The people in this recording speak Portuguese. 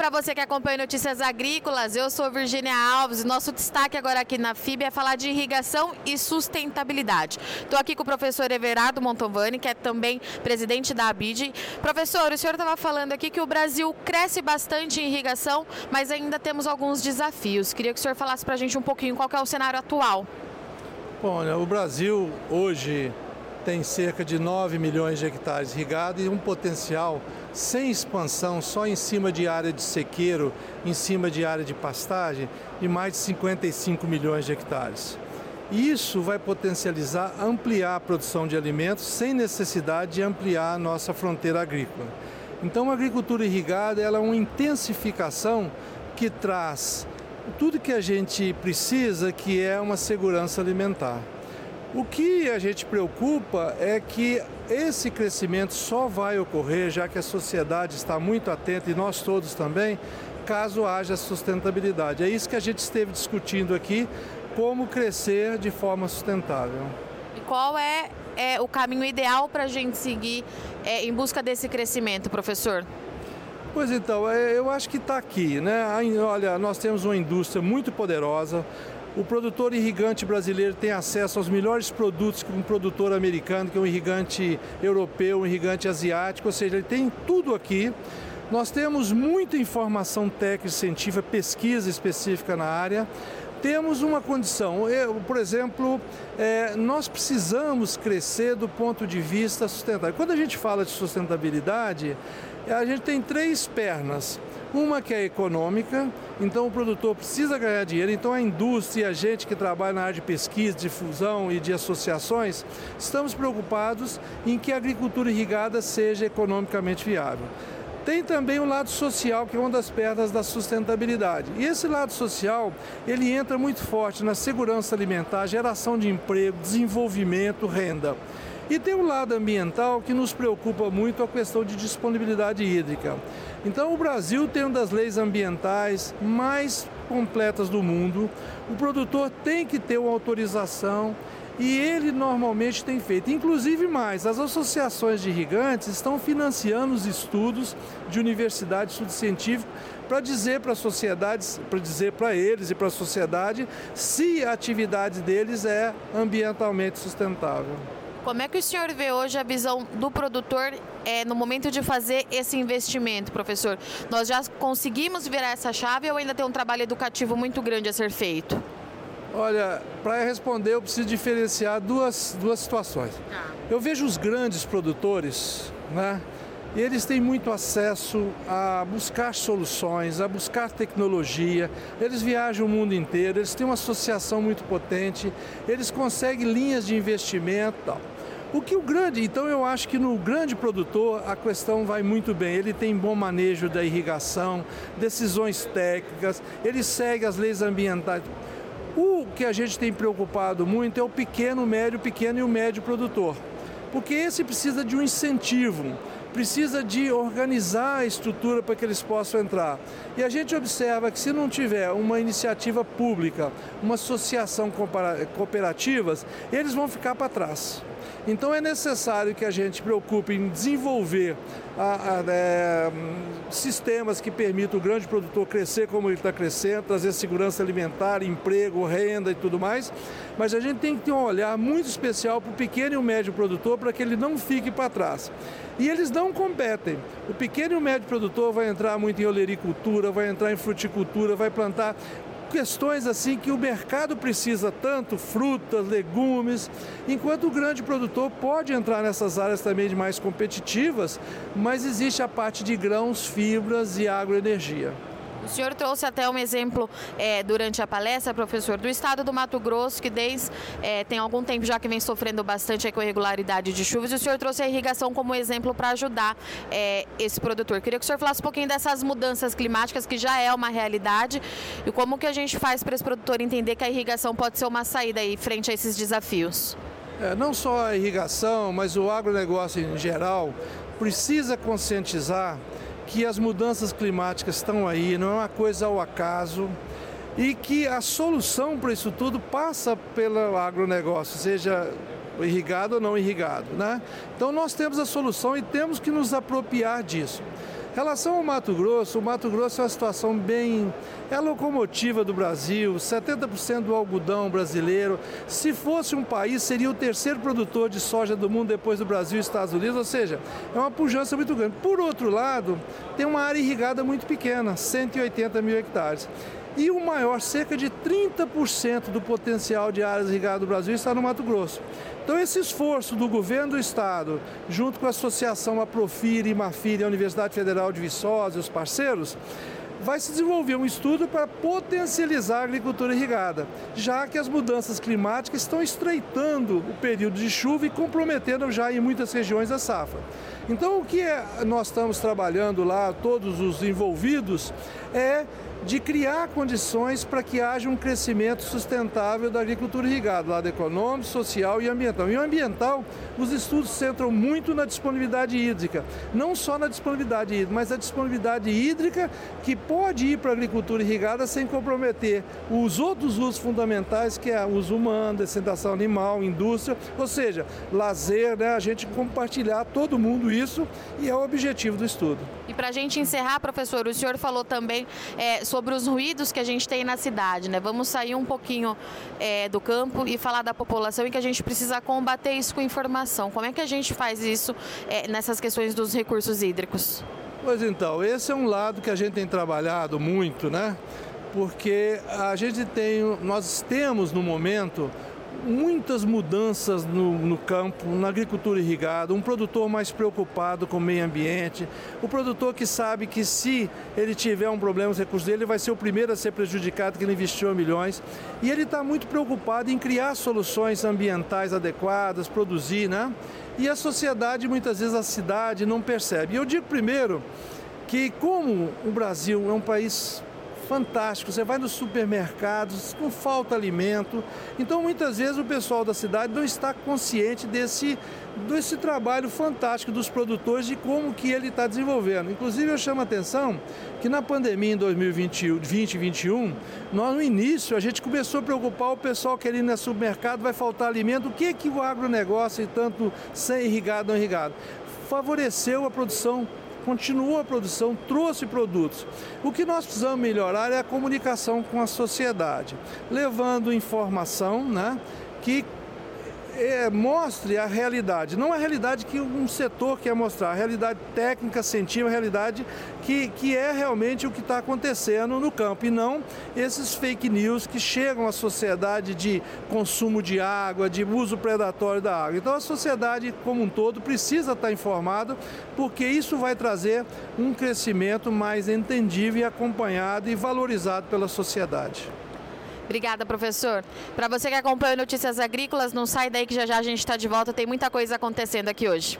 para você que acompanha Notícias Agrícolas. Eu sou Virginia Alves. Nosso destaque agora aqui na FIB é falar de irrigação e sustentabilidade. Estou aqui com o professor Everardo Montovani, que é também presidente da ABID. Professor, o senhor estava falando aqui que o Brasil cresce bastante em irrigação, mas ainda temos alguns desafios. Queria que o senhor falasse para a gente um pouquinho qual é o cenário atual. Bom, né, o Brasil hoje tem cerca de 9 milhões de hectares irrigados e um potencial sem expansão, só em cima de área de sequeiro, em cima de área de pastagem, de mais de 55 milhões de hectares. Isso vai potencializar, ampliar a produção de alimentos sem necessidade de ampliar a nossa fronteira agrícola. Então, a agricultura irrigada é uma intensificação que traz tudo que a gente precisa, que é uma segurança alimentar. O que a gente preocupa é que esse crescimento só vai ocorrer, já que a sociedade está muito atenta e nós todos também, caso haja sustentabilidade. É isso que a gente esteve discutindo aqui, como crescer de forma sustentável. E qual é, é o caminho ideal para a gente seguir é, em busca desse crescimento, professor? Pois então, é, eu acho que está aqui, né? Olha, nós temos uma indústria muito poderosa, o produtor irrigante brasileiro tem acesso aos melhores produtos que um produtor americano, que é um irrigante europeu, um irrigante asiático, ou seja, ele tem tudo aqui. Nós temos muita informação técnica científica, pesquisa específica na área. Temos uma condição, eu, por exemplo, é, nós precisamos crescer do ponto de vista sustentável. Quando a gente fala de sustentabilidade, a gente tem três pernas. Uma que é econômica, então o produtor precisa ganhar dinheiro, então a indústria, a gente que trabalha na área de pesquisa, difusão e de associações, estamos preocupados em que a agricultura irrigada seja economicamente viável. Tem também o lado social, que é uma das pernas da sustentabilidade. E esse lado social, ele entra muito forte na segurança alimentar, geração de emprego, desenvolvimento, renda. E tem um lado ambiental que nos preocupa muito a questão de disponibilidade hídrica. Então, o Brasil tem uma das leis ambientais mais completas do mundo. O produtor tem que ter uma autorização e ele normalmente tem feito. Inclusive mais, as associações de irrigantes estão financiando os estudos de universidade, estudo científico, para dizer para a sociedade, para dizer para eles e para a sociedade se a atividade deles é ambientalmente sustentável. Como é que o senhor vê hoje a visão do produtor é, no momento de fazer esse investimento, professor? Nós já conseguimos virar essa chave ou ainda tem um trabalho educativo muito grande a ser feito? Olha, para responder eu preciso diferenciar duas, duas situações. Tá. Eu vejo os grandes produtores, né? E eles têm muito acesso a buscar soluções, a buscar tecnologia. Eles viajam o mundo inteiro, eles têm uma associação muito potente, eles conseguem linhas de investimento. Tal. O que o grande, então eu acho que no grande produtor a questão vai muito bem. Ele tem bom manejo da irrigação, decisões técnicas, ele segue as leis ambientais. O que a gente tem preocupado muito é o pequeno, médio, pequeno e o médio produtor. Porque esse precisa de um incentivo precisa de organizar a estrutura para que eles possam entrar. E a gente observa que se não tiver uma iniciativa pública, uma associação cooperativas, eles vão ficar para trás. Então é necessário que a gente preocupe em desenvolver a, a, é, sistemas que permitam o grande produtor crescer como ele está crescendo, trazer segurança alimentar, emprego, renda e tudo mais. Mas a gente tem que ter um olhar muito especial para o pequeno e o médio produtor para que ele não fique para trás. E eles não competem. O pequeno e o médio produtor vai entrar muito em olericultura, vai entrar em fruticultura, vai plantar questões assim que o mercado precisa tanto, frutas, legumes, enquanto o grande produtor pode entrar nessas áreas também de mais competitivas, mas existe a parte de grãos, fibras e agroenergia. O senhor trouxe até um exemplo é, durante a palestra, professor, do estado do Mato Grosso, que desde é, tem algum tempo já que vem sofrendo bastante com irregularidade de chuvas, e o senhor trouxe a irrigação como exemplo para ajudar é, esse produtor. Queria que o senhor falasse um pouquinho dessas mudanças climáticas, que já é uma realidade, e como que a gente faz para esse produtor entender que a irrigação pode ser uma saída aí frente a esses desafios. É, não só a irrigação, mas o agronegócio em geral precisa conscientizar que as mudanças climáticas estão aí, não é uma coisa ao acaso e que a solução para isso tudo passa pelo agronegócio, seja irrigado ou não irrigado, né? Então nós temos a solução e temos que nos apropriar disso. Relação ao Mato Grosso, o Mato Grosso é uma situação bem. É a locomotiva do Brasil, 70% do algodão brasileiro. Se fosse um país, seria o terceiro produtor de soja do mundo depois do Brasil e Estados Unidos, ou seja, é uma pujança muito grande. Por outro lado, tem uma área irrigada muito pequena, 180 mil hectares. E o maior, cerca de 30% do potencial de áreas irrigadas do Brasil está no Mato Grosso. Então, esse esforço do governo do estado, junto com a associação Aprofir e Mafir e a Universidade Federal de Viçosa e os parceiros, vai se desenvolver um estudo para potencializar a agricultura irrigada, já que as mudanças climáticas estão estreitando o período de chuva e comprometendo já em muitas regiões a safra. Então, o que é, nós estamos trabalhando lá, todos os envolvidos, é de criar condições para que haja um crescimento sustentável da agricultura irrigada, lado econômico, social e ambiental. E o ambiental, os estudos centram muito na disponibilidade hídrica, não só na disponibilidade hídrica, mas a disponibilidade hídrica que pode ir para a agricultura irrigada sem comprometer os outros usos fundamentais, que é o uso humano, descentação animal, indústria, ou seja, lazer, né? a gente compartilhar todo mundo isso e é o objetivo do estudo. E para a gente encerrar, professor, o senhor falou também é, sobre os ruídos que a gente tem na cidade, né? Vamos sair um pouquinho é, do campo e falar da população e que a gente precisa combater isso com informação. Como é que a gente faz isso é, nessas questões dos recursos hídricos? Pois então, esse é um lado que a gente tem trabalhado muito, né? Porque a gente tem, nós temos no momento muitas mudanças no, no, campo, na agricultura irrigada, um produtor mais preocupado com o meio ambiente, o produtor que sabe que se ele tiver um problema com os recursos dele, ele vai ser o primeiro a ser prejudicado, que ele investiu milhões. E ele está muito preocupado em criar soluções ambientais adequadas, produzir, né? E a sociedade, muitas vezes a cidade, não percebe. Eu digo primeiro que como o Brasil é um país fantástico. Você vai nos supermercados, não falta alimento. Então, muitas vezes, o pessoal da cidade não está consciente desse, desse trabalho fantástico dos produtores e como que ele está desenvolvendo. Inclusive, eu chamo a atenção que na pandemia em 2020 2021, nós no início a gente começou a preocupar o pessoal querendo ir no supermercado, vai faltar alimento. O que é que o agronegócio, tanto sem irrigado ou irrigado, favoreceu a produção continuou a produção, trouxe produtos. O que nós precisamos melhorar é a comunicação com a sociedade, levando informação né, que é, mostre a realidade, não a realidade que um setor quer mostrar, a realidade técnica, científica, a realidade que, que é realmente o que está acontecendo no campo, e não esses fake news que chegam à sociedade de consumo de água, de uso predatório da água. Então a sociedade como um todo precisa estar informada, porque isso vai trazer um crescimento mais entendível e acompanhado e valorizado pela sociedade. Obrigada, professor. Para você que acompanha Notícias Agrícolas, não sai daí que já já a gente está de volta. Tem muita coisa acontecendo aqui hoje.